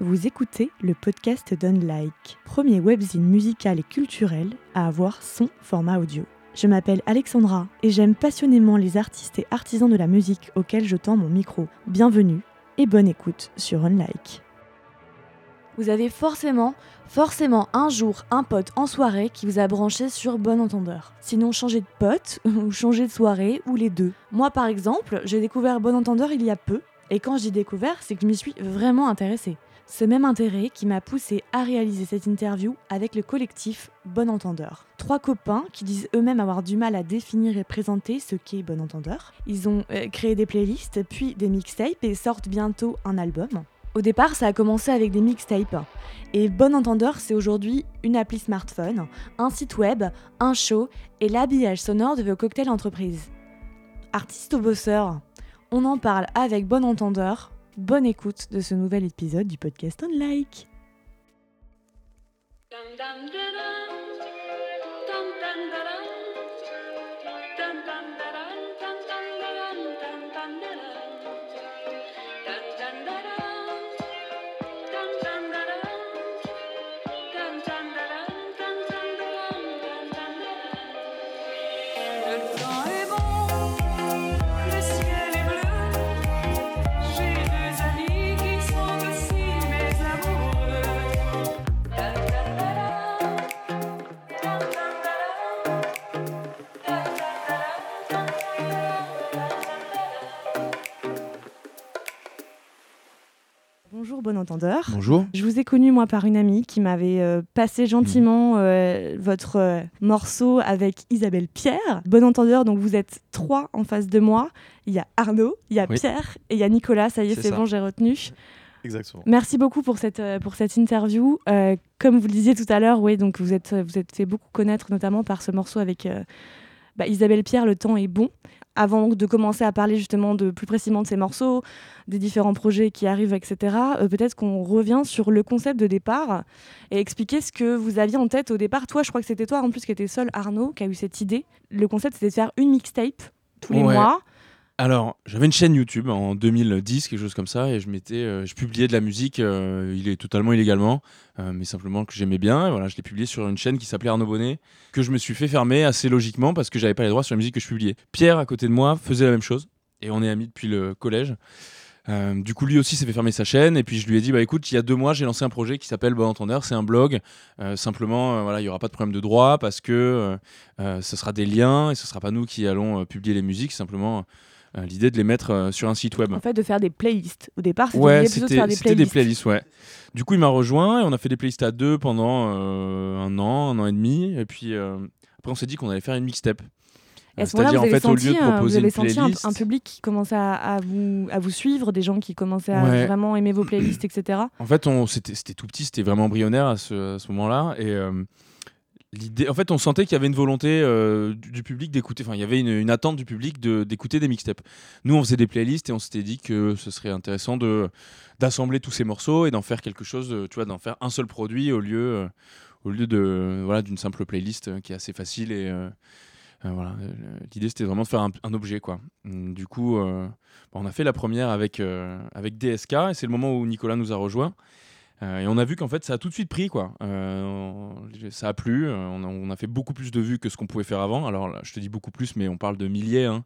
Vous écoutez le podcast d'Unlike, premier webzine musical et culturel à avoir son format audio. Je m'appelle Alexandra et j'aime passionnément les artistes et artisans de la musique auxquels je tends mon micro. Bienvenue et bonne écoute sur Unlike. Vous avez forcément, forcément un jour un pote en soirée qui vous a branché sur Bon Entendeur. Sinon, changez de pote ou changez de soirée ou les deux. Moi, par exemple, j'ai découvert Bon Entendeur il y a peu. Et quand dis découvert, c'est que je m'y suis vraiment intéressée. Ce même intérêt qui m'a poussé à réaliser cette interview avec le collectif Bon Entendeur. Trois copains qui disent eux-mêmes avoir du mal à définir et présenter ce qu'est Bon Entendeur. Ils ont euh, créé des playlists, puis des mixtapes et sortent bientôt un album. Au départ, ça a commencé avec des mixtapes. Et Bon Entendeur, c'est aujourd'hui une appli smartphone, un site web, un show et l'habillage sonore de vos cocktails entreprises. Artiste au bosseur, on en parle avec Bon Entendeur. Bonne écoute de ce nouvel épisode du podcast On Like. Bonjour Bon Entendeur. Bonjour. Je vous ai connu moi par une amie qui m'avait euh, passé gentiment euh, votre euh, morceau avec Isabelle Pierre. Bon entendeur, donc vous êtes trois en face de moi. Il y a Arnaud, il y a Oui. Pierre et il y a Nicolas. Ça y est, C'est bon, j'ai retenu. Exactement. Merci beaucoup pour cette, pour cette interview. Comme vous le disiez tout à l'heure, oui, donc vous êtes, vous êtes fait beaucoup connaître notamment par ce morceau avec bah, Isabelle Pierre, Le temps est bon. Avant de commencer à parler justement de plus précisément de ces morceaux, des différents projets qui arrivent, etc., euh, peut-être qu'on revient sur le concept de départ et expliquer ce que vous aviez en tête au départ. Toi, je crois que c'était toi en plus qui était seul, Arnaud, qui a eu cette idée. Le concept, c'était de faire une mixtape tous les Ouais. mois. Alors, j'avais une chaîne YouTube en 2010, quelque chose comme ça, et je m'étais, euh, je publiais de la musique, euh, il est totalement illégalement, euh, mais simplement que j'aimais bien. Et voilà, je l'ai publié sur une chaîne qui s'appelait Arnaud Bonnet, que je me suis fait fermer assez logiquement parce que j'avais pas les droits sur la musique que je publiais. Pierre, à côté de moi, faisait la même chose, et on est amis depuis le collège. Du coup, lui aussi s'est fait fermer sa chaîne, et puis je lui ai dit, bah écoute, il y a deux mois, j'ai lancé un projet qui s'appelle Bon Entendeur, c'est un blog. Simplement, voilà, il y aura pas de problème de droit parce que ce sera des liens et ce sera pas nous qui allons publier les musiques, simplement l'idée de les mettre euh, sur un site web. En fait, de faire des playlists. Au départ, c'était Ouais, l'idée plutôt de c'était faire des c'était des playlists. ouais. Du coup, il m'a rejoint et on a fait des playlists à deux pendant euh, un an, un an et demi. Et puis euh, après, on s'est dit qu'on allait faire une mixtape. Et à Euh, ce moment-là, C'est-à-dire, vous en fait, au lieu senti, de un- vous proposer avez senti un, public qui commençait à, à vous, à vous suivre, des gens qui commençaient à Ouais. vraiment aimer vos playlists, etc. En fait, c'était, tout petit, c'était vraiment embryonnaire à ce, moment-là. Et euh, en fait, on sentait qu'il y avait une volonté euh, du, public d'écouter, enfin, il y avait une, attente du public d'écouter des mixtapes. Nous, on faisait des playlists et on s'était dit que ce serait intéressant de, d'assembler tous ces morceaux et d'en faire quelque chose, de- tu vois, d'en faire un seul produit au lieu, euh, au lieu de, voilà, d'une simple playlist euh, qui est assez facile et. euh, euh, voilà, euh, l'idée c'était vraiment de faire un, objet quoi. Hum, Du coup, euh, bon, on a fait la première avec, euh, avec DSK et c'est le moment où Nicolas nous a rejoints. Euh, et on a vu qu'en fait ça a tout de suite pris quoi. Euh, ça a plu, euh, on a, on a fait beaucoup plus de vues que ce qu'on pouvait faire avant. Alors là, je te dis beaucoup plus, mais on parle de milliers. Hein.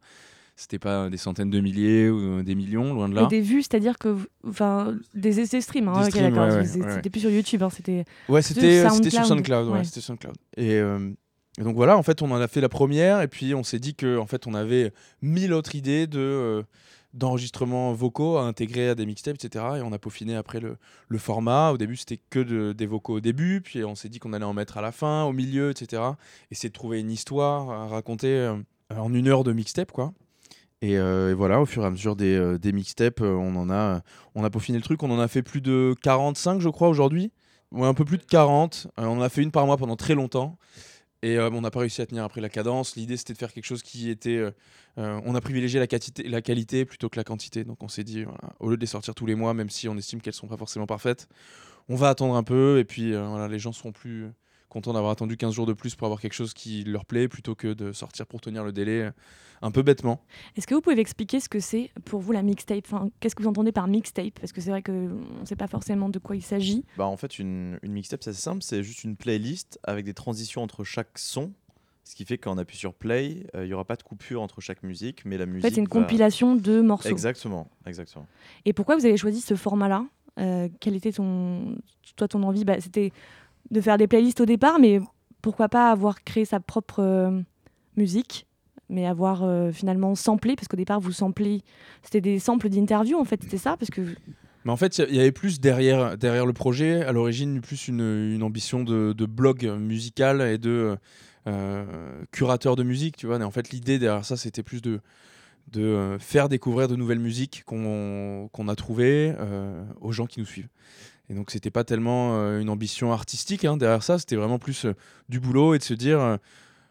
C'était pas des centaines de milliers ou des millions, loin de là. Et des vues, c'est-à-dire que, enfin, des essais streams. Hein, Des ok, streams, d'accord. ouais, ouais, C'était ouais. plus sur YouTube, hein, c'était. Ouais, c'était Sur SoundCloud. C'était SoundCloud. Et, euh, et donc voilà, en fait, on en a fait la première, et puis on s'est dit que en fait, on avait mille autres idées de euh, d'enregistrements vocaux à intégrer à des mixtapes, etc. Et on a peaufiné après le, format. Au début, c'était que de- des vocaux au début, puis on s'est dit qu'on allait en mettre à la fin, au milieu, etc. Essayer de trouver une histoire à raconter euh, en une heure de mixtape, quoi. Et, euh, et voilà, au fur et à mesure des, euh, des mixtapes, on en a, on a peaufiné le truc. On en a fait plus de 45, je crois, aujourd'hui. Ouais, un peu plus de 40. Euh, on en a fait une par mois pendant très longtemps. Et euh, on n'a pas réussi à tenir après la cadence. L'idée, c'était de faire quelque chose qui était. euh, euh, on a privilégié la, qualité plutôt que la quantité. Donc on s'est dit, au lieu de les sortir tous les mois, même si on estime qu'elles sont pas forcément parfaites, on va attendre un peu. Et puis voilà, les gens seront plus contents d'avoir attendu 15 jours de plus pour avoir quelque chose qui leur plaît plutôt que de sortir pour tenir le délai euh, un peu bêtement. Est-ce que vous pouvez expliquer ce que c'est pour vous la mixtape? Enfin, Qu'est-ce que vous entendez par mixtape? Parce que c'est vrai qu'on ne sait pas forcément de quoi il s'agit. Bah, en fait, une, une mixtape, c'est assez simple. C'est juste une playlist avec des transitions entre chaque son. Ce qui fait que quand on appuie sur play, euh, il n'y aura pas de coupure entre chaque musique, mais la En musique. fait, c'est une va- compilation de morceaux. Exactement, exactement. Et pourquoi vous avez choisi ce format-là? Euh, Quelle était ton, toi, ton envie? Bah, C'était de faire des playlists au départ, mais pourquoi pas avoir créé sa propre euh, musique mais avoir euh, finalement samplé, parce qu'au départ, vous samplez, c'était des samples d'interviews, en fait, c'était ça, parce que Mais en fait, il y- avait plus derrière, derrière le projet, à l'origine, plus une, ambition de, blog musical et de euh, curateur de musique, tu vois. Et en fait, l'idée derrière ça, c'était plus de, de faire découvrir de nouvelles musiques qu'on qu'on a trouvées aux gens qui nous suivent. Et donc, c'était pas tellement euh, une ambition artistique hein, derrière ça, c'était vraiment plus euh, du boulot et de se dire. euh,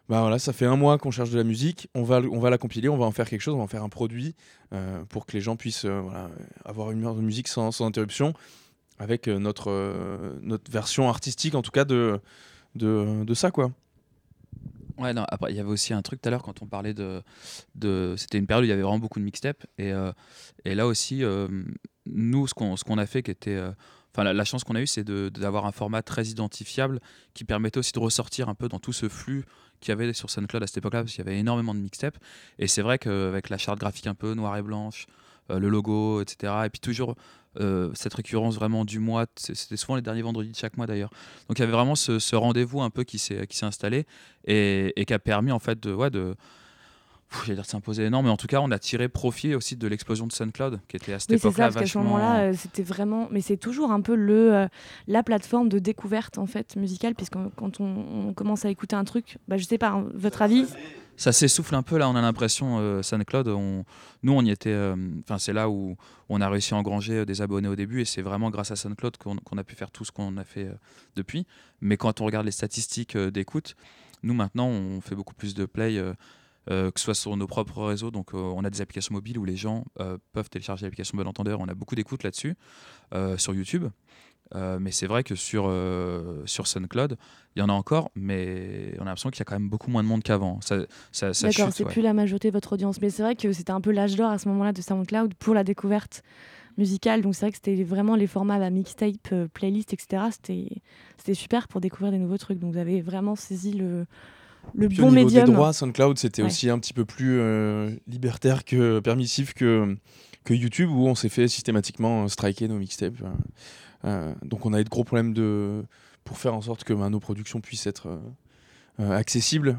bah voilà, ça fait un mois qu'on cherche de la musique, on va, on va la compiler, on va en faire quelque chose, on va en faire un produit pour que les gens puissent avoir une heure de musique sans, interruption, avec notre, notre version artistique en tout cas de, de, ça quoi. Ouais, non, après, il y avait aussi un truc tout à l'heure quand on parlait de. de C'était une période où il y avait vraiment beaucoup de mixtapes. Et, et là aussi, nous, ce qu'on qu'on a fait qui était. Enfin, la, chance qu'on a eue, c'est d'avoir un format très identifiable qui permettait aussi de ressortir un peu dans tout ce flux qu'il y avait sur SoundCloud à cette époque-là, parce qu'il y avait énormément de mixtapes. Et c'est vrai qu'avec la charte graphique un peu noir et blanche, euh, le logo, etc., et puis toujours euh, cette récurrence vraiment du mois, c'était souvent les derniers vendredis de chaque mois d'ailleurs. Donc il y avait vraiment ce, rendez-vous un peu qui s'est installé et, qui a permis en fait de J'allais dire s'imposer non mais en tout cas on a tiré profit aussi de l'explosion de SoundCloud qui était à cette Oui, époque-là parce vachement moment-là, euh, c'était vraiment. Mais c'est toujours un peu le, euh, la plateforme de découverte en fait musicale, puisque quand on, on commence à écouter un truc, bah, je sais pas, hein, votre avis? Ça s'essouffle un peu là on a l'impression euh, SoundCloud on, nous on y était euh, enfin c'est là où on a réussi à engranger des abonnés au début et c'est vraiment grâce à SoundCloud qu'on a pu faire tout ce qu'on a fait depuis mais quand on regarde les statistiques d'écoute nous maintenant on fait beaucoup plus de play que ce soit sur nos propres réseaux donc euh, on a des applications mobiles où les gens euh, peuvent télécharger l'application Bon Entendeur on a beaucoup d'écoutes là-dessus euh, sur YouTube Euh, mais c'est vrai que sur, euh, sur SoundCloud, il y en a encore, mais on a l'impression qu'il y a quand même beaucoup moins de monde qu'avant. Ça, ça, ça D'accord, c'est ouais. plus la majorité de votre audience. Mais c'est vrai que c'était un peu l'âge d'or à ce moment-là de SoundCloud pour la découverte musicale. Donc c'est vrai que c'était vraiment les formats bah, mixtape, euh, playlist, etc. C'était super pour découvrir des nouveaux trucs. Donc vous avez vraiment saisi le, le Puis bon au niveau médium. des droits, SoundCloud c'était Ouais. aussi un petit peu plus euh, libertaire que permissif que, que YouTube où on s'est fait systématiquement euh, striker nos mixtapes. euh. Donc on a eu de gros problèmes de, pour faire en sorte que bah, nos productions puissent être euh, accessibles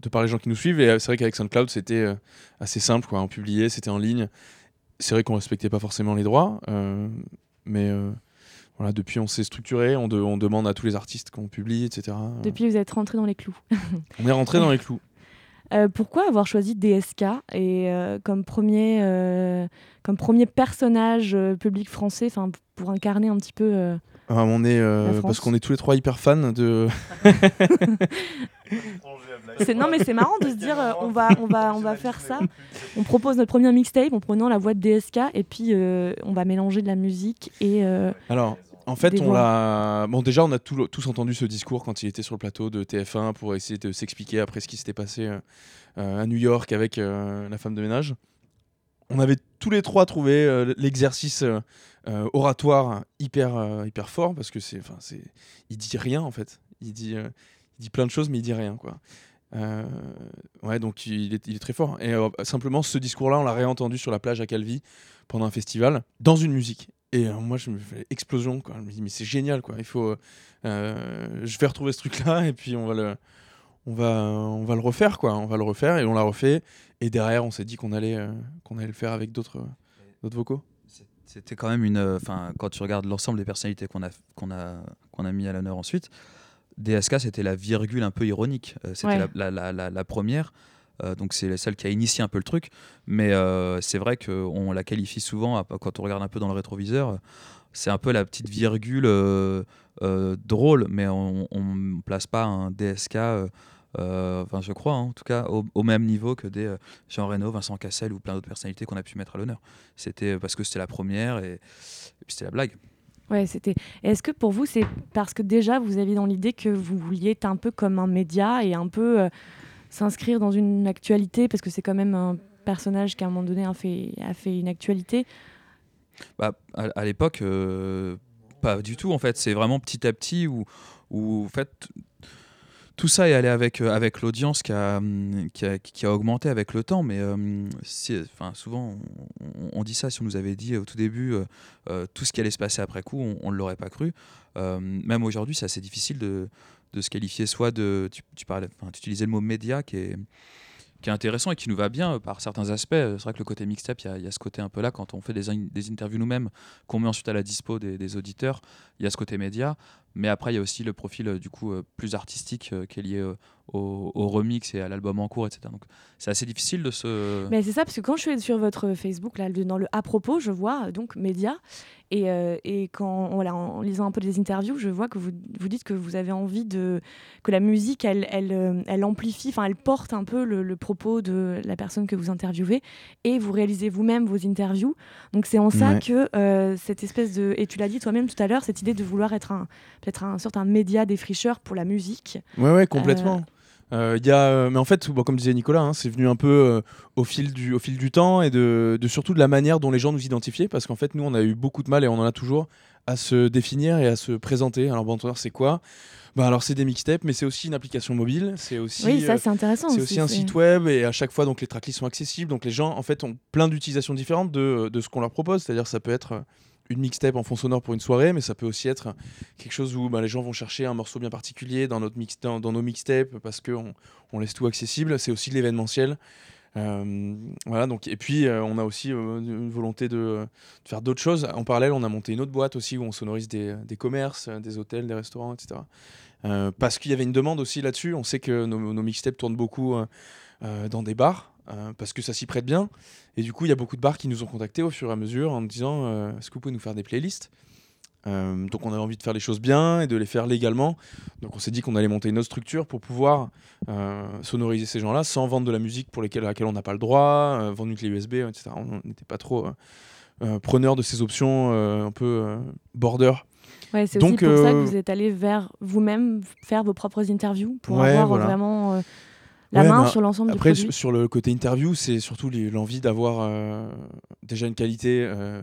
de par les gens qui nous suivent. Et c'est vrai qu'avec SoundCloud c'était assez simple, quoi. on publiait, c'était en ligne. C'est vrai qu'on respectait pas forcément les droits, mais voilà, depuis on s'est structuré, on, de- on demande à tous les artistes qu'on publie, etc. Depuis, vous êtes rentré dans les clous. On est rentré dans les clous. Euh, pourquoi avoir choisi DSK et euh, comme premier euh, comme premier personnage public français, pour incarner un petit peu. Ah, on est euh, parce qu'on est tous les trois hyper fans de. C'est non mais c'est marrant de se dire euh, on va on va on va faire ça. On propose notre premier mixtape en prenant la voix de DSK et puis euh, on va mélanger de la musique et euh, Alors, en fait, Des on l'a. Bon, déjà, on a tout- tous entendu ce discours quand il était sur le plateau de TF1 pour essayer de s'expliquer après ce qui s'était passé euh, à New York avec euh, la femme de ménage. On avait tous les trois trouvé euh, l'exercice euh, euh, oratoire hyper hyper fort parce que c'est, enfin, c'est, il dit rien en fait. Il dit, il dit plein de choses mais il dit rien quoi. Ouais, donc il est, très fort. Et simplement, ce discours-là, on l'a réentendu sur la plage à Calvi pendant un festival, dans une musique. Et moi, je me fais explosion. Quoi. Je me dis, mais c'est génial. Quoi. Il faut, je vais retrouver ce truc-là et puis on va le, on va, on va le refaire. Quoi. On va le refaire et on l'a refait. Et derrière, on s'est dit qu'on allait, euh, qu'on allait le faire avec d'autres, euh, d'autres vocaux. C'était quand même une. Enfin, quand tu regardes l'ensemble des personnalités qu'on a, qu'on a, qu'on a mis à l'honneur ensuite, DSK, c'était la virgule un peu ironique. Euh, c'était Ouais. la, la- la- la- la première. Euh, donc c'est celle qui a initié un peu le truc. Mais euh, c'est vrai qu'on la qualifie souvent, à- quand on regarde un peu dans le rétroviseur, euh, c'est un peu la petite virgule euh, euh, drôle, mais on ne place pas un DSK, euh, euh, enfin je crois hein, en tout cas, au, au même niveau que des euh, Jean Reno, Vincent Cassel ou plein d'autres personnalités qu'on a pu mettre à l'honneur. C'était parce que c'était la première et, et puis c'était la blague. Ouais, c'était. Est-ce que pour vous, c'est parce que déjà vous aviez dans l'idée que vous vouliez être un peu comme un média et un peu euh, s'inscrire dans une actualité, parce que c'est quand même un personnage qui à un moment donné a fait, a fait une actualité? Bah, à, à l'époque, euh, pas du tout en fait. C'est vraiment petit à petit où, où en fait, tout ça est allé avec, euh, avec l'audience qui a, hum, qui, a, qui a augmenté avec le temps. Mais enfin, souvent, on, dit ça. Si on nous avait dit au tout début euh, euh, tout ce qui allait se passer après coup, on ne l'aurait pas cru. Euh, même aujourd'hui, c'est assez difficile de, de se qualifier soit de. Tu, tu, parlais, enfin, tu utilisais le mot média qui est qui est intéressant et qui nous va bien par certains aspects. C'est vrai que le côté mixtape, il y, a- ce côté un peu là, quand on fait des, des interviews nous-mêmes, qu'on met ensuite à la dispo des auditeurs, il y a ce côté média. Mais après, il y a aussi le profil euh, du coup euh, plus artistique euh, qui est lié euh, au, au remix et à l'album en cours, etc. Donc c'est assez difficile de se... Mais c'est ça, parce que quand je suis sur votre Facebook, là, dans le à propos, je vois donc média. Et, euh, et quand, voilà, en lisant un peu des interviews, je vois que vous, vous dites que vous avez envie de. que la musique, elle, elle, elle amplifie, enfin, elle porte un peu le, le propos de la personne que vous interviewez. Et vous réalisez vous-même vos interviews. Donc c'est en ça Ouais. que euh, cette espèce de. Et tu l'as dit toi-même tout à l'heure, cette idée de vouloir être un, peut-être un un média défricheur pour la musique. Ouais, ouais, complètement. Euh, il y a, euh, mais en fait, bon, comme disait Nicolas, hein, c'est venu un peu euh, au, fil du, au fil du temps et de, de surtout de la manière dont les gens nous identifiaient, parce qu'en fait, nous, on a eu beaucoup de mal et on en a toujours à se définir et à se présenter. Alors, bon, c'est quoi? Bah, Alors, c'est des mixtapes, mais c'est aussi une application mobile, c'est aussi, oui, ça euh, c'est intéressant. c'est aussi un site web et à chaque fois, donc les tracklists sont accessibles. Donc, les gens, en fait, ont plein d'utilisations différentes de, de ce qu'on leur propose. C'est-à-dire, ça peut être euh, une mixtape en fond sonore pour une soirée, mais ça peut aussi être quelque chose où bah, les gens vont chercher un morceau bien particulier dans, notre mix, dans, nos mixtapes parce qu'on on laisse tout accessible. C'est aussi de l'événementiel. Euh, voilà, donc, et puis euh, on a aussi euh, une volonté de, faire d'autres choses. En parallèle, on a monté une autre boîte aussi où on sonorise des, des commerces, des hôtels, des restaurants, etc. Parce qu'il y avait une demande aussi là-dessus. On sait que nos, mixtapes tournent beaucoup dans des bars euh, parce que ça s'y prête bien. Et du coup, il y a beaucoup de bars qui nous ont contactés au fur et à mesure en nous disant euh, Est-ce que vous pouvez nous faire des playlists Euh, Donc, on avait envie de faire les choses bien et de les faire légalement. Donc, on s'est dit qu'on allait monter une autre structure pour pouvoir sonoriser ces gens-là sans vendre de la musique pour lesquelles, à laquelle on n'a pas le droit, vendre une clé USB, etc. On n'était pas trop preneur de ces options un peu border. Ouais, c'est aussi pour ça que vous êtes allé vers vous-même faire vos propres interviews pour Ouais, avoir voilà. vraiment la Ouais, main bah, sur l'ensemble du Après, produit. sur, sur le côté interview, c'est surtout l'envie d'avoir euh, déjà une qualité euh,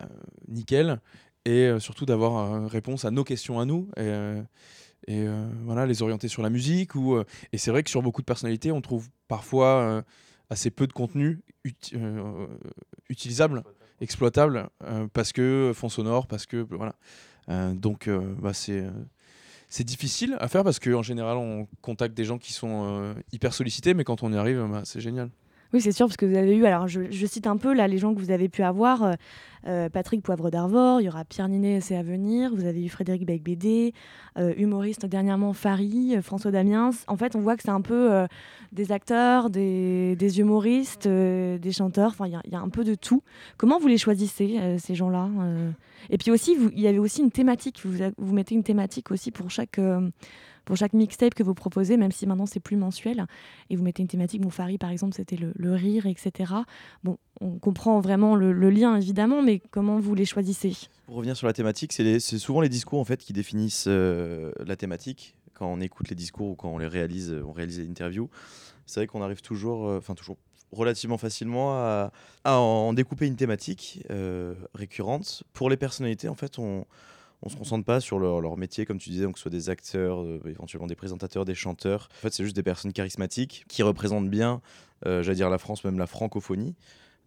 euh, nickel et surtout d'avoir réponse à nos questions à nous et, et, euh, voilà, les orienter sur la musique. Ou, euh, et c'est vrai que sur beaucoup de personnalités, on trouve parfois euh, assez peu de contenu uti- utilisable, exploitable, parce que fond sonore, parce que voilà. Donc, bah, c'est c'est difficile à faire parce qu'en général, on contacte des gens qui sont euh, hyper sollicités, mais quand on y arrive, bah, c'est génial. Oui, c'est sûr, parce que vous avez eu, alors je, cite un peu là les gens que vous avez pu avoir. euh, euh, Patrick Poivre d'Arvor, il y aura Pierre Ninet, c'est à venir. Vous avez eu Frédéric Becbédé, euh, humoriste dernièrement Fari, François Damiens. En fait, on voit que c'est un peu des acteurs, des, humoristes, des chanteurs. Enfin, il y a- un peu de tout. Comment vous les choisissez, ces gens-là Et puis aussi, il y avait aussi une thématique. Vous mettez une thématique aussi pour chaque. Pour chaque mixtape que vous proposez, même si maintenant c'est plus mensuel, et vous mettez une thématique, bon, Fari par exemple, c'était le, rire, etc. Bon, on comprend vraiment le, lien évidemment, mais comment vous les choisissez? Pour revenir sur la thématique, c'est souvent les discours en fait qui définissent euh, la thématique. Quand on écoute les discours ou quand on les réalise, euh, on réalise les interviews, c'est vrai qu'on arrive toujours, euh, enfin toujours relativement facilement à, en découper une thématique récurrente. Pour les personnalités, en fait, on on se concentre pas sur leur, leur métier, comme tu disais, donc que ce soit des acteurs, euh, éventuellement des présentateurs, des chanteurs. En fait, c'est juste des personnes charismatiques qui représentent bien, euh, j'allais dire la France, même la francophonie.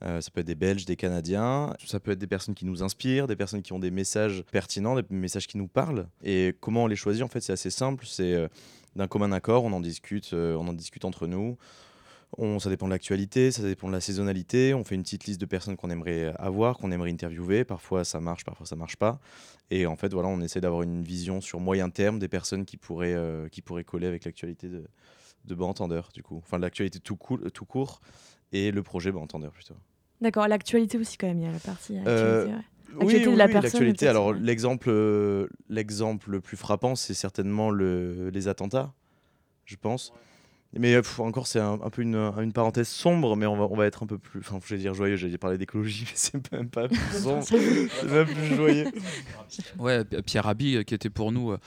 Euh, ça peut être des Belges, des Canadiens, ça peut être des personnes qui nous inspirent, des personnes qui ont des messages pertinents, des messages qui nous parlent. Et comment on les choisit, en fait, c'est assez simple. C'est d'un commun accord, on en discute, on en discute entre nous. On, ça dépend de l'actualité, ça dépend de la saisonnalité. On fait une petite liste de personnes qu'on aimerait avoir, qu'on aimerait interviewer. Parfois ça marche, parfois ça marche pas. Et en fait, voilà, on essaie d'avoir une vision sur moyen terme des personnes qui pourraient, euh, qui pourraient coller avec l'actualité de, de Bas Entendeur, du coup. Enfin, l'actualité tout, cool- tout court et le projet Bas Entendeur, plutôt. D'accord, l'actualité aussi quand même, il y a la partie actualité. Euh, ouais. Oui, de oui, la oui, personne, Alors, l'exemple, euh, l'exemple le plus frappant, c'est certainement le, les attentats, je pense. Mais euh, pff, encore, c'est un, un peu une, une parenthèse sombre, mais on va, on va être un peu plus. Enfin, je vais dire joyeux, j'allais parler d'écologie, mais c'est même pas plus sombre, c'est même plus joyeux. Ouais, Pierre Rabhi, euh, qui était pour nous. euh,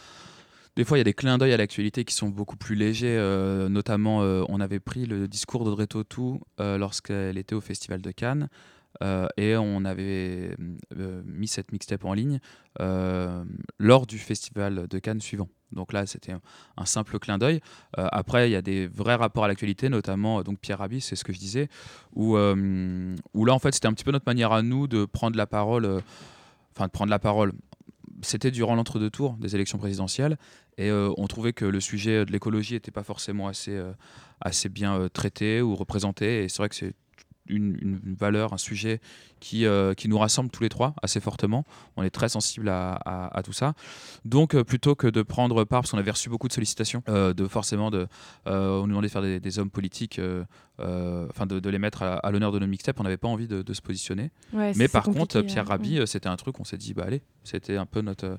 des fois, il y a des clins d'œil à l'actualité qui sont beaucoup plus légers. euh, notamment, euh, on avait pris le discours d'Audrey Tautou euh, lorsqu'elle était au Festival de Cannes. euh, et on avait euh, mis cette mixtape en ligne euh, lors du Festival de Cannes suivant. Donc là, c'était un, simple clin d'œil. Euh, après, il y a des vrais rapports à l'actualité, notamment euh, donc Pierre Rabhi, c'est ce que je disais, où, euh, où là, en fait, c'était un petit peu notre manière à nous de prendre la parole. Enfin, de prendre la parole c'était durant l'entre-deux tours des élections présidentielles et on trouvait que le sujet de l'écologie n'était pas forcément assez, assez bien traité ou représenté et c'est vrai que c'est une, une valeur, un sujet qui, euh, qui nous rassemble tous les trois assez fortement. On est très sensibles à, à- à tout ça. Donc euh, plutôt que de prendre part, parce qu'on avait reçu beaucoup de sollicitations, euh, de forcément de, on nous demandait de faire des, des hommes politiques, enfin de, de les mettre à, à l'honneur de nos mixtapes, on n'avait pas envie de, de se positionner. Ouais, Mais par contre, hein. Pierre Rabhi, euh, c'était un truc, on s'est dit, bah allez, c'était un peu notre,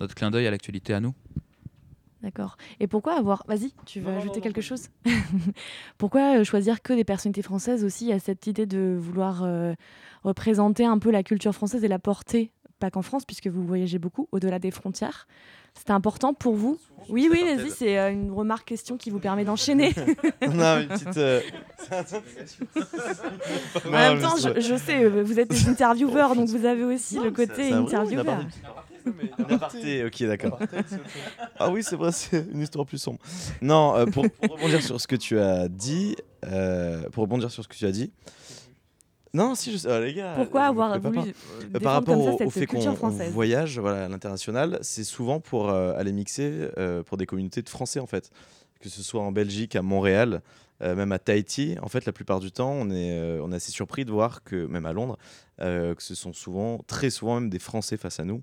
notre clin d'œil à l'actualité à nous. D'accord. Et pourquoi avoir. Vas-y, tu veux Non, non, ajouter non, quelque non, chose? Pourquoi euh, choisir que des personnalités françaises aussi à cette idée de vouloir euh, représenter un peu la culture française et la porter, pas qu'en France, puisque vous voyagez beaucoup, au-delà des frontières? C'était important pour vous? Oui, oui, vas-y, c'est euh, une remarque question qui vous permet d'enchaîner. On a une petite. euh, en Non, même temps, je, je sais, vous êtes des intervieweurs, donc vous avez aussi Non, le ça- côté ça intervieweur. Aparté. Un aparté, ok, d'accord. Ah oui, c'est vrai, c'est une histoire plus sombre. Non, euh, pour, pour rebondir sur ce que tu as dit, euh, pour rebondir sur ce que tu as dit. Non, si je sais, ah, les gars. Pourquoi euh, avoir voulu euh, Euh, par rapport comme ça au, fait qu'on voyage voilà, à l'international, c'est souvent pour euh, aller mixer euh, pour des communautés de Français en fait. Que ce soit en Belgique, à Montréal, euh, même à Tahiti. En fait, la plupart du temps, on est, euh, on est assez surpris de voir que, même à Londres, euh, que ce sont souvent, très souvent même des Français face à nous.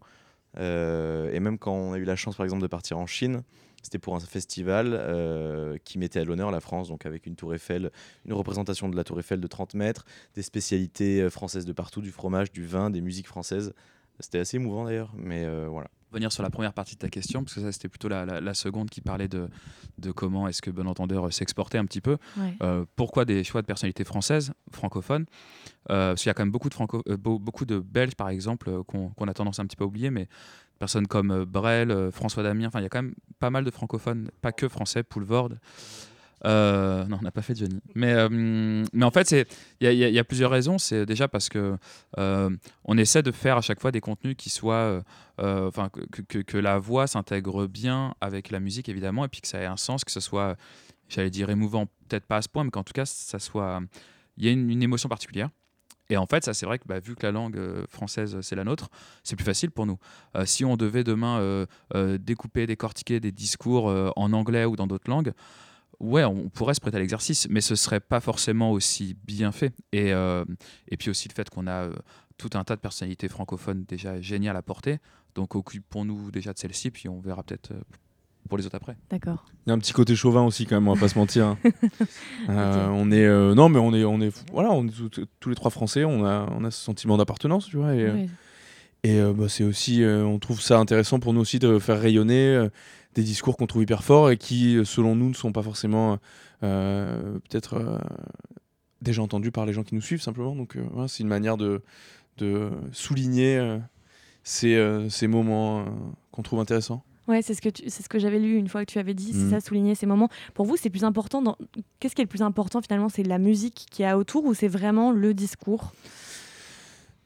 Euh, et même quand on a eu la chance, par exemple, de partir en Chine, c'était pour un festival euh, qui mettait à l'honneur la France, donc avec une tour Eiffel, une représentation de la tour Eiffel de 30 mètres, des spécialités euh, françaises de partout, du fromage, du vin, des musiques françaises. C'était assez émouvant d'ailleurs, mais voilà. Venir sur la première partie de ta question, parce que ça c'était plutôt la, la- la seconde qui parlait de, de comment est-ce que Bon Entendeur euh, s'exportait un petit peu. Ouais. Euh, pourquoi des choix de personnalités françaises, francophones? Euh, Parce qu'il y a quand même beaucoup de, franco euh, beau- beaucoup de Belges, par exemple, qu'on a tendance un petit peu à oublier, mais personnes comme Brel, François Damien, enfin, il y a quand même pas mal de francophones, pas que français, Poulvord. Euh, non, on n'a pas fait Johnny. Mais, euh, mais en fait, il y, a- plusieurs raisons. C'est déjà parce que euh, on essaie de faire à chaque fois des contenus qui soient, euh, enfin, que, que- la voix s'intègre bien avec la musique évidemment, et puis que ça ait un sens, que ce soit, j'allais dire émouvant, peut-être pas à ce point, mais qu'en tout cas, ça soit, il y a une, émotion particulière. Et en fait, ça c'est vrai que bah, vu que la langue française c'est la nôtre, c'est plus facile pour nous. Si on devait demain découper, décortiquer des discours en anglais ou dans d'autres langues, ouais, on pourrait se prêter à l'exercice, mais ce serait pas forcément aussi bien fait. Et, euh, et puis aussi le fait qu'on a euh, tout un tas de personnalités francophones déjà géniales à porter. Donc occupons-nous déjà de celle-ci, puis on verra peut-être euh, pour les autres après. D'accord. Il y a un petit côté chauvin aussi quand même, on va pas se mentir. hein. Euh, On est euh, non mais on est on est voilà, on est tous- tous les trois français, on a on a ce sentiment d'appartenance, tu vois et, euh, bah, c'est aussi euh, on trouve ça intéressant pour nous aussi de faire rayonner euh, des discours qu'on trouve hyper forts et qui selon nous ne sont pas forcément euh, peut-être euh, déjà entendus par les gens qui nous suivent simplement. Donc euh, c'est une manière de de souligner ces, ces moments qu'on trouve intéressants. Ouais, c'est ce que c'est ce que j'avais lu une fois que tu avais dit, c'est Mhm. ça, souligner ces moments. Pour vous, c'est plus important. Dans... Qu'est-ce qui est le plus important finalement C'est la musique qui a autour ou c'est vraiment le discours?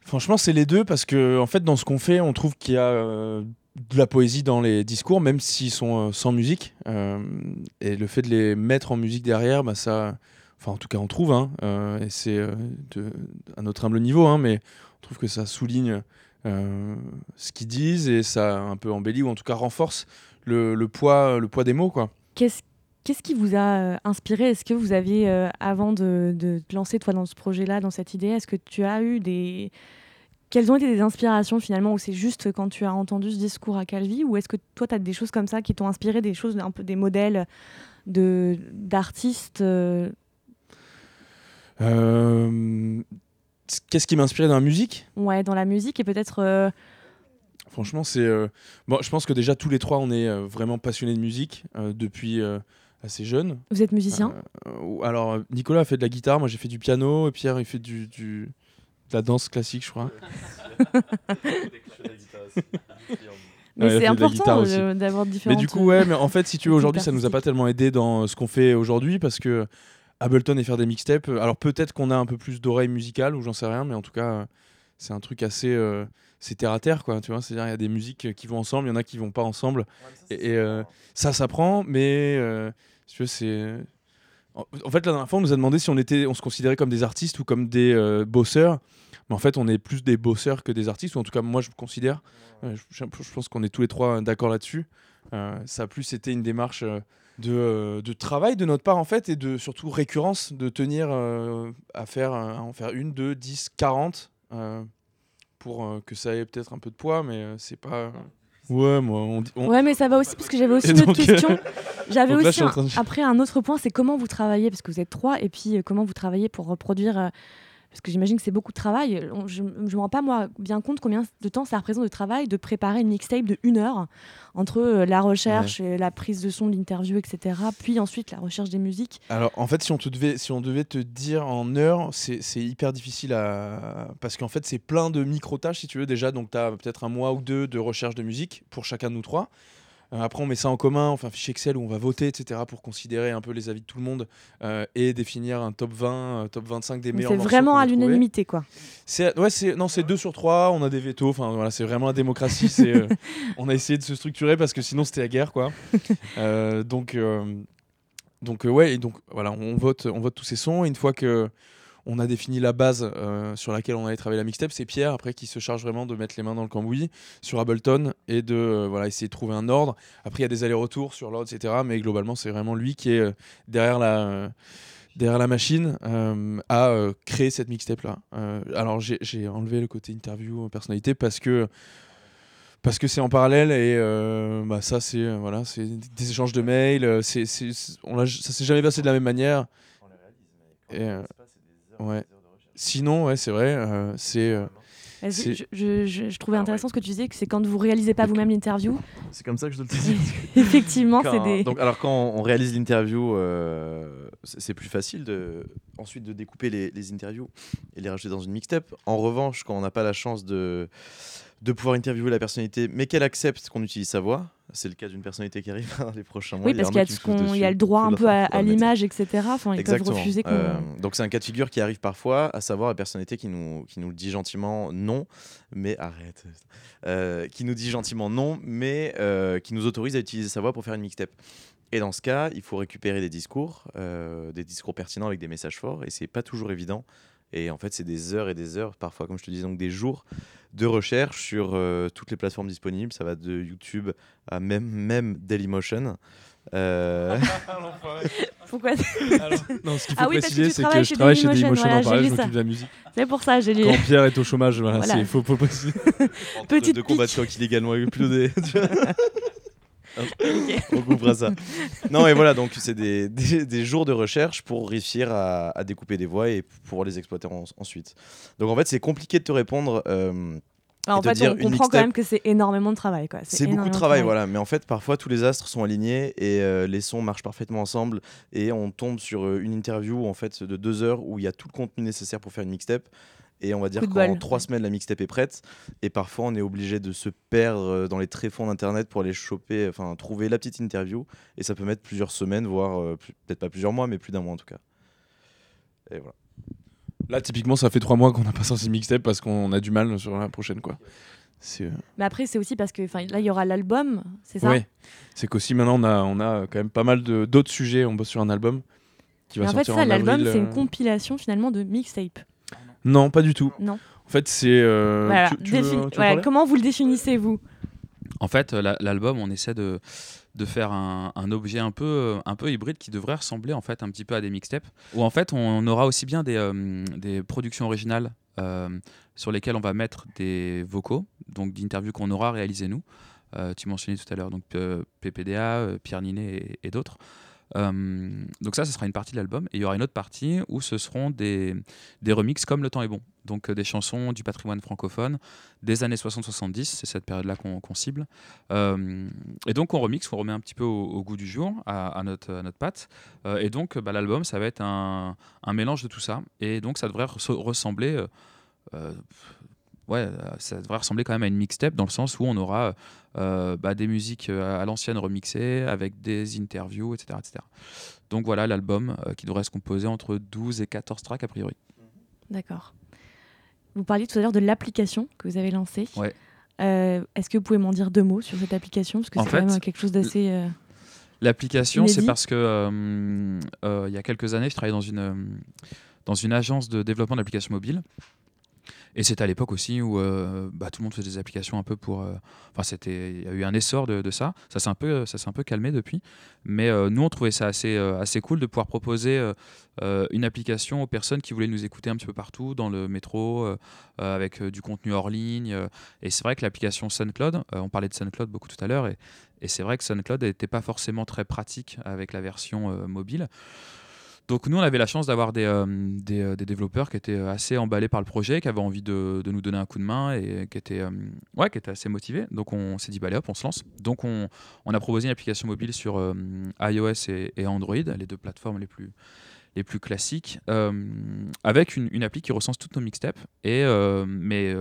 Franchement, c'est les deux parce que en fait, dans ce qu'on fait, on trouve qu'il y a euh, de la poésie dans les discours, même s'ils sont euh, sans musique. Euh, et le fait de les mettre en musique derrière, bah, ça, enfin, en tout cas, on trouve, hein, euh, et c'est à notre humble niveau, hein, mais on trouve que ça souligne ce qu'ils disent et ça un peu embellit ou en tout cas renforce le, poids, le poids des mots. Qu'est-ce Qu'est-ce qui vous a inspiré? Est-ce que vous aviez, avant de, de te lancer toi dans ce projet-là, dans cette idée, est-ce que tu as eu des... Quelles ont été des inspirations finalement Ou c'est juste quand tu as entendu ce discours à Calvi Ou est-ce que toi, tu as des choses comme ça qui t'ont inspiré, des choses, un peu des modèles de d'artistes euh, Euh, Qu'est-ce qui m'a inspiré dans la musique? Ouais, dans la musique et peut-être... euh, Franchement, c'est. Bon, je pense que déjà, tous les trois, on est vraiment passionnés de musique depuis assez jeune. Vous êtes musicien? Euh, alors, Nicolas a fait de la guitare, moi j'ai fait du piano, et Pierre il fait du, la danse classique, je crois. Mais Ouais, c'est important euh, d'avoir différentes. Mais du coup, ouais, mais en fait, si tu veux, aujourd'hui, ça nous a pas tellement aidé dans euh, ce qu'on fait aujourd'hui parce que Ableton et faire des mixtapes, euh, alors peut-être qu'on a un peu plus d'oreilles musicales ou j'en sais rien, mais en tout cas, euh, c'est un truc assez. euh, c'est terre à terre, quoi, tu vois. C'est-à-dire, il y a des musiques qui vont ensemble, il y en a qui vont pas ensemble. Et, et, euh, ça s'apprend, mais euh, si tu veux, c'est. En fait, la dernière fois, on nous a demandé si on, était, on se considérait comme des artistes ou comme des euh, bosseurs. Mais en fait, on est plus des bosseurs que des artistes, ou en tout cas, moi, je me considère. Euh, je, pense qu'on est tous les trois d'accord là-dessus. Euh, ça a plus été une démarche euh, de, euh, travail de notre part, en fait, et de surtout récurrence, de tenir euh, à, faire, euh, en faire une, deux, dix, quarante, euh, pour euh, que ça ait peut-être un peu de poids, mais euh, c'est pas. Ouais, moi, on dit. on- Ouais, mais ça va aussi parce que j'avais aussi Et une autre euh, question. J'avais là, aussi un- de- après un autre point, c'est comment vous travaillez parce que vous êtes trois et puis euh, comment vous travaillez pour reproduire. euh, parce que j'imagine que c'est beaucoup de travail. On- Je ne me rends pas moi bien compte combien de temps ça représente de travail de préparer une mixtape de une heure entre euh, la recherche, et la prise de son, l'interview, etc. Puis ensuite la recherche des musiques. Alors, en fait, si on, te devait, si on devait te dire en heure, c'est c'est hyper difficile à. Parce qu'en fait, c'est plein de micro-tâches, si tu veux, déjà. Donc, tu as peut-être un mois ou deux de recherche de musique pour chacun de nous trois. Euh, après, on met ça en commun, un fichier Excel où on va voter, etc., pour considérer un peu les avis de tout le monde euh, et définir un top 20, euh, top 25 des Mais meilleurs C'est vraiment à l'unanimité, quoi. C'est ouais, c'est non, c'est deux sur trois. On a des vétos. Enfin voilà, c'est vraiment la démocratie. c'est euh, on a essayé de se structurer parce que sinon c'était la guerre quoi. Euh, donc donc ouais et donc voilà, on vote on vote tous ces sons. Et une fois que on a défini la base euh, sur laquelle on allait travailler la mixtape, c'est Pierre après qui se charge vraiment de mettre les mains dans le cambouis sur Ableton et de euh, voilà essayer de trouver un ordre. Après il y a des allers-retours sur l'ordre etc. Mais globalement c'est vraiment lui qui est euh, derrière la derrière la machine à créer cette mixtape là. alors j'ai enlevé le côté interview personnalité parce que parce que c'est en parallèle et euh, bah ça c'est euh, voilà c'est des échanges de mails c'est on ça s'est jamais passé de la même manière Et, euh, ouais. sinon ouais c'est vrai euh, c'est euh, C'est- Je, je- je- je trouvais intéressant ce que tu disais, que c'est quand vous réalisez pas vous-même l'interview. C'est comme ça que je dois le dire. Effectivement, c'est des. Donc, alors quand on réalise l'interview, euh, c'est c'est plus facile de ensuite de découper les, les interviews et les rajouter dans une mixtape. En revanche, quand on n'a pas la chance de de pouvoir interviewer la personnalité, mais qu'elle accepte qu'on utilise sa voix, c'est le cas d'une personnalité qui arrive dans les prochains mois. Oui, parce qu'il y a, y le droit un peu à, l'image, etc. Enfin, ils peuvent refuser. Euh, donc c'est un cas de figure qui arrive parfois, à savoir la personnalité qui nous, qui nous dit gentiment non, mais arrête, Euh, qui nous dit gentiment non, mais euh, qui nous autorise à utiliser sa voix pour faire une mixtape. Et dans ce cas, il faut récupérer des discours, des discours pertinents avec des messages forts, et c'est pas toujours évident. Et en fait, c'est des heures et des heures, parfois, comme je te disais, donc des jours de recherche sur euh, toutes les plateformes disponibles. Ça va de YouTube à même, même Dailymotion. Euh, Pourquoi non ce qu'il faut Ah oui, préciser c'est que je travaille chez Dailymotion, voilà, en parallèle je m'occupe de la musique C'est pour ça, j'ai lu. quand Pierre est au chômage voilà, Voilà. c'est faut, faut le préciser Petite de pique. combattre illégalement uploadé. On coupera ça. Non, et voilà, donc c'est des, des- des jours de recherche pour réussir à, à découper des voix et pour les exploiter en- ensuite. Donc en fait, c'est compliqué de te répondre. euh, Alors, en fait, dire on comprend quand même que c'est énormément de travail. quoi. c'est beaucoup de travail, voilà. Mais en fait, parfois, tous les astres sont alignés et euh, les sons marchent parfaitement ensemble. Et on tombe sur euh, une interview en fait de deux heures où il y a tout le contenu nécessaire pour faire une mixtape. Et on va dire qu'en trois semaines, la mixtape est prête. Et parfois, on est obligé de se perdre euh, dans les tréfonds d'internet pour aller choper, enfin, trouver la petite interview. Et ça peut mettre plusieurs semaines, voire euh, plus- peut-être pas plusieurs mois, mais plus d'un mois en tout cas. Et voilà. là typiquement ça fait trois mois qu'on n'a pas sorti de mixtape parce qu'on a du mal sur la prochaine quoi euh, Mais après, c'est aussi parce que enfin, là, il y aura l'album, c'est ça? Ouais. C'est qu'aussi maintenant on a, on a quand même pas mal d'autres sujets. On bosse sur un album qui va Mais en fait, sortir ça, en l'album, c'est une compilation finalement de mixtape. Non, pas du tout. Non. En fait, c'est. euh, Voilà. tu- tu veux- Défi- tu veux voilà, parler Comment vous le définissez, vous? En fait, la- l'album, on essaie de, de faire un, un objet un peu, un peu hybride qui devrait ressembler en fait un petit peu à des mixtapes. Où en fait, on aura aussi bien des, euh, des productions originales euh, sur lesquelles on va mettre des vocaux, donc d'interviews qu'on aura réalisées nous. Euh, tu mentionnais tout à l'heure donc euh, PPDA, euh, Pierre Ninet et, et d'autres. Euh, donc ça, ce sera une partie de l'album. Et il y aura une autre partie où ce seront des, des remixes comme Le temps est bon. Donc euh, des chansons du patrimoine francophone des années 60-70, c'est cette période-là qu'on cible. Euh, et donc on remixe, on remet un petit peu au, goût du jour, à, notre, à notre patte. Et donc bah, l'album, ça va être un, mélange de tout ça. Et donc ça devrait res- ressembler... ouais, euh, ça devrait ressembler quand même à une mixtape dans le sens où on aura euh, bah, des musiques euh, à l'ancienne remixées avec des interviews, etc. etc. Donc voilà l'album euh, qui devrait se composer entre 12 et 14 tracks a priori. D'accord. Vous parliez tout à l'heure de l'application que vous avez lancée. Ouais. Euh, Est-ce que vous pouvez m'en dire deux mots sur cette application? Parce que c'est quand même quelque chose d'assez. L'application, c'est parce que il y a quelques années, je travaillais dans une, dans une agence de développement d'applications mobiles. Et c'était à l'époque aussi où euh, bah, tout le monde faisait des applications un peu pour. euh, Enfin, c'était, il y a eu un essor de, ça. Ça s'est un peu, ça s'est un peu calmé depuis. Mais euh, nous, on trouvait ça assez, assez cool de pouvoir proposer une application aux personnes qui voulaient nous écouter un petit peu partout, dans le métro, avec du contenu hors ligne. et c'est vrai que l'application SoundCloud, on parlait de SoundCloud beaucoup tout à l'heure, et, et c'est vrai que SoundCloud n'était pas forcément très pratique avec la version mobile. Donc nous, on avait la chance d'avoir des, euh, euh, développeurs qui étaient euh, assez emballés par le projet, qui avaient envie de, nous donner un coup de main et qui étaient, assez motivés. Donc on s'est dit, bah allez hop, on se lance. Donc on, a proposé une application mobile sur iOS et, Android, les deux plateformes les plus, classiques, avec une, une appli qui recense toutes nos mixtapes, et, mais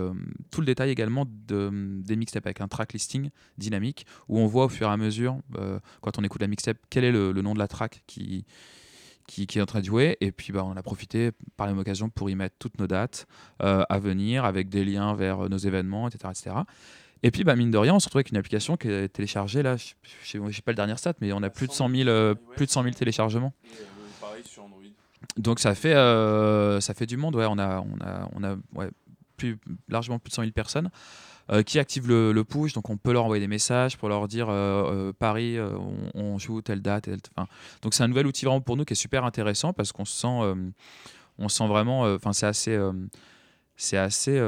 tout le détail également de, des mixtapes, avec un track listing dynamique, où on voit au fur et à mesure, quand on écoute la mixtape, quel est le nom de la track qui, qui, qui est en train de jouer. Et puis, bah, on a profité par la même occasion pour y mettre toutes nos dates euh, à venir, avec des liens vers euh, nos événements, etc. etc. Et puis, bah, mine de rien, on se retrouve avec une application qui est téléchargée. Là, je sais pas le dernier stat, mais on a plus de 100 000, euh, plus de 100 000 téléchargements. pareil sur Android. Donc, ça fait, euh, ça fait du monde. Ouais, on a, on a, on a ouais, plus, largement plus de 100 000 personnes. Euh, qui activent le, push, donc on peut leur envoyer des messages pour leur dire euh, euh, Paris, on, joue telle date, telle, donc c'est un nouvel outil vraiment pour nous qui est super intéressant parce qu'on se sent, on se sent vraiment, enfin c'est assez, c'est assez,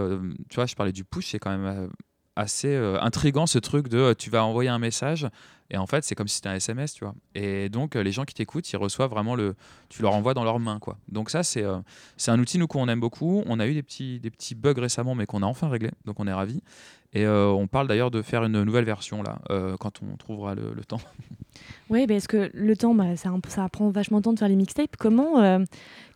tu vois, je parlais du push, c'est quand même assez euh, intrigant ce truc de euh, tu vas envoyer un message et en fait c'est comme si c'était un SMS, tu vois. Et donc euh, les gens qui t'écoutent, ils reçoivent vraiment le, tu leur envoies dans leurs mains, quoi. Donc ça c'est, c'est un outil nous qu'on aime beaucoup. On a eu des petits, des petits bugs récemment, mais qu'on a enfin réglé, donc on est ravis. Et on parle d'ailleurs de faire une nouvelle version là, quand on trouvera le, temps. Oui, est-ce que le temps, bah, ça, ça prend vachement de temps de faire les mixtapes. Comment,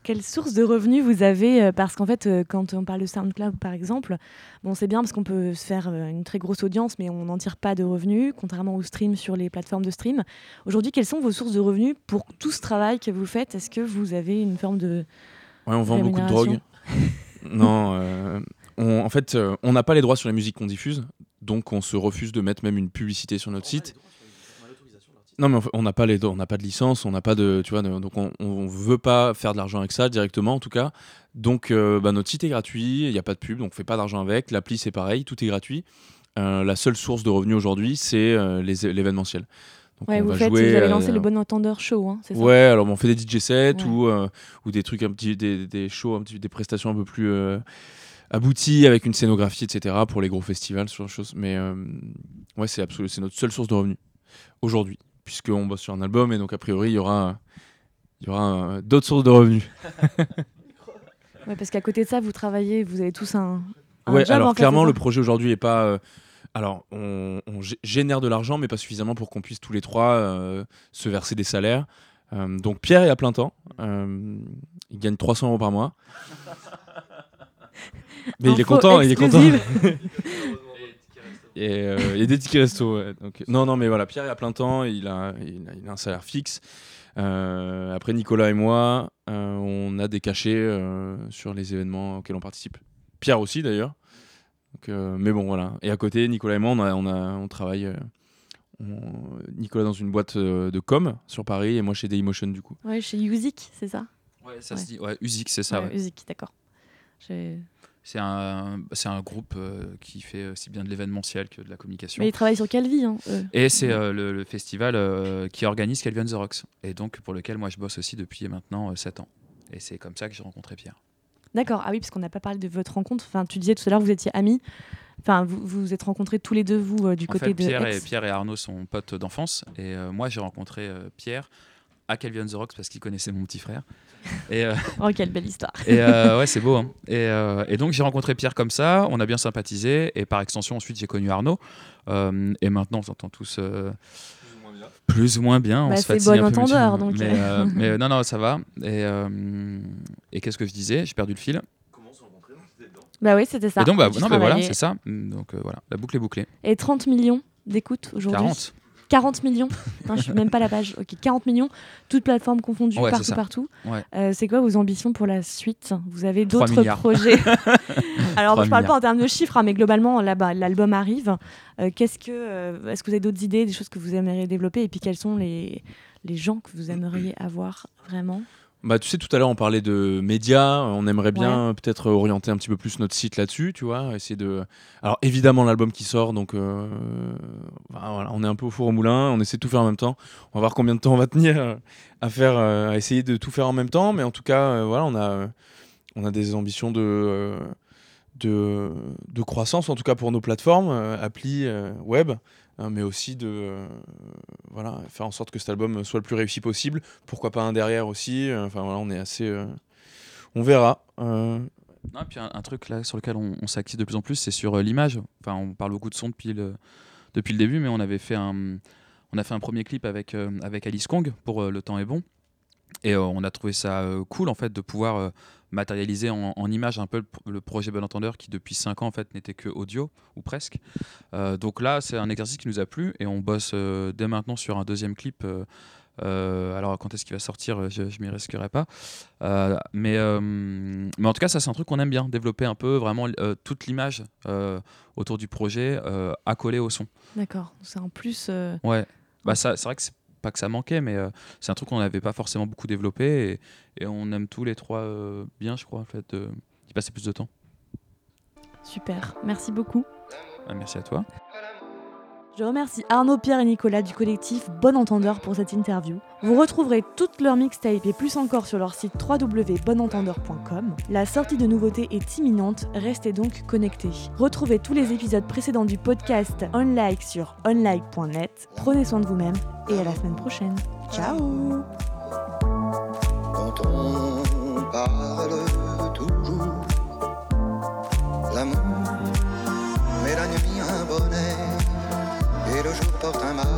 quelle source de revenus vous avez euh, Parce qu'en fait, euh, quand on parle de SoundCloud, par exemple, bon, c'est bien parce qu'on peut se faire euh, une très grosse audience, mais on n'en tire pas de revenus, contrairement au stream sur les plateformes de stream. Aujourd'hui, quelles sont vos sources de revenus pour tout ce travail que vous faites? Est-ce que vous avez une forme de... Ouais, on vend beaucoup de drogue. non, euh, on- en fait, on n'a pas les droits sur la musique qu'on diffuse, donc on se refuse de mettre même une publicité sur notre site. Non, mais on n'a pas les, on n'a pas de licence, on n'a pas de, tu vois, de- donc on, on veut pas faire de l'argent avec ça directement en tout cas. Donc euh, bah, notre site est gratuit, il n'y a pas de pub, donc on fait pas d'argent avec. L'appli c'est pareil, tout est gratuit. Euh, la seule source de revenus aujourd'hui, c'est euh, les- l'événementiel. Donc Ouais, on vous, va faites, jouer, vous avez lancé le Bon Entendeur Show, hein, c'est ça Ouais, alors on fait des DJ sets Ouais. ou, ou des trucs un petit, des, des shows, un petit, des prestations un peu plus abouties avec une scénographie, etc. pour les gros festivals, ce genre de choses. Mais euh, ouais, c'est absolu, c'est notre seule source de revenus aujourd'hui, puisqu'on bosse sur un album et donc a priori il y aura, il y aura euh, d'autres sources de revenus. Ouais, parce qu'à côté de ça, vous travaillez, vous avez tous un, un Ouais, job, alors en clairement le projet aujourd'hui est pas. euh, alors on, on gé- génère de l'argent, mais pas suffisamment pour qu'on puisse tous les trois euh, se verser des salaires. Euh, donc Pierre est à plein temps. Il gagne 300 euros par mois. Mais il est content, il est content. Et euh, il y a des tickets resto. ouais. Donc, non, non, mais voilà, Pierre est à plein temps, il a, il a, il a un salaire fixe. Euh, après, Nicolas et moi, euh, on a des cachets euh, sur les événements auxquels on participe. Pierre aussi, d'ailleurs. Euh, mais bon, voilà. Et à côté, Nicolas et moi, on, a, on, a, on travaille. euh, on- Nicolas dans une boîte euh, de com sur Paris et moi chez Daymotion, du coup. Ouais, chez Music, c'est ça? Ouais, ça Ouais. se dit. Ouais, Uzik, c'est ça. Ouais, d'accord. J'ai- C'est un, c'est un groupe euh, qui fait aussi bien de l'événementiel que de la communication. Mais ils travaillent sur vie hein, Et c'est euh, le, le festival euh, qui organise Calvin the Rocks. Et donc pour lequel moi je bosse aussi depuis maintenant 7 ans. Et c'est comme ça que j'ai rencontré Pierre. D'accord, ah oui, parce qu'on n'a pas parlé de votre rencontre. Enfin, tu disais tout à l'heure, vous étiez amis. Enfin, vous vous êtes rencontrés tous les deux, vous, du En côté fait, de Pierre Aix. et, Pierre et Arnaud sont potes d'enfance. Et moi, j'ai rencontré Pierre à Calvin the Rocks parce qu'il connaissait mon petit frère. Et, euh, Oh, quelle belle histoire. et euh, ouais, c'est beau. hein. Et, euh, et donc j'ai rencontré Pierre comme ça, on a bien sympathisé, et par extension ensuite j'ai connu Arnaud. Euh, et maintenant on s'entend tous euh, plus ou moins bien. on Bah, se c'est fatigue bon un peu entendeur, donc, Mais, euh. euh, mais, non, non, ça va. Et, euh, et qu'est-ce que je disais? J'ai perdu le fil. Bah oui, c'était ça. et donc bah, non, mais voilà, c'est ça. Donc euh, voilà, la boucle est bouclée. Et 30 millions d'écoutes aujourd'hui. 40. 40 millions. Putain, je suis même pas la page. Ok, 40 millions, toutes plateformes confondues, Ouais, partout, partout. Ouais. Euh, c'est quoi vos ambitions pour la suite? Vous avez 3 d'autres projets? Alors, 3 je parle pas en termes de chiffres, hein, mais globalement, là, bah, l'album arrive. Euh, Qu'est-ce que, euh, est-ce que vous avez d'autres idées, des choses que vous aimeriez développer, et puis quels sont les les gens que vous aimeriez avoir vraiment? Bah, tu sais, tout à l'heure, on parlait de médias. On aimerait bien euh, peut-être orienter un petit peu plus notre site là-dessus, tu vois. Essayer de. Alors, évidemment, l'album qui sort, donc euh, bah, voilà, on est un peu au four au moulin. On essaie de tout faire en même temps. On va voir combien de temps on va tenir euh, à faire, euh, à essayer de tout faire en même temps. Mais en tout cas, euh, voilà, on a, euh, on a des ambitions de. euh, de, de croissance, en tout cas pour nos plateformes, euh, applis, euh, web, hein, mais aussi de euh, voilà, faire en sorte que cet album soit le plus réussi possible. Pourquoi pas un derrière aussi. euh, Enfin voilà, on est assez. euh, on verra. puis un, truc là sur lequel on, s'active de plus en plus, c'est sur l'image. Enfin, on parle beaucoup de son depuis le, depuis le début, mais on avait fait un, on a fait un premier clip avec, avec Alice Kong pour Le temps est bon. Et euh, on a trouvé ça euh, cool en fait de pouvoir euh, matérialiser en, en image un peu le, le projet Bon Entendeur qui depuis 5 ans en fait n'était que audio ou presque. Euh, donc là c'est un exercice qui nous a plu et on bosse euh, dès maintenant sur un deuxième clip. euh, alors quand est-ce qu'il va sortir Je, je m'y risquerai pas. Mais, mais en tout cas ça c'est un truc qu'on aime bien développer un peu vraiment toute l'image autour du projet accolée au son. D'accord. C'est en plus. Ouais, bah c'est vrai que c'est pas que ça manquait, mais euh, c'est un truc qu'on n'avait pas forcément beaucoup développé et, et on aime tous les trois euh, bien, je crois, en fait, euh, d'y passer plus de temps. super. Merci beaucoup. Ah, merci à toi. Je remercie Arnaud, Pierre et Nicolas du collectif Bon Entendeur pour cette interview. Vous retrouverez toutes leurs mixtapes et plus encore sur leur site www.bonentendeur.com. La sortie de nouveautés est imminente, restez donc connectés. Retrouvez tous les épisodes précédents du podcast Unlike sur unlike.net. Prenez soin de vous-même et à la semaine prochaine. Ciao jour porte un masque.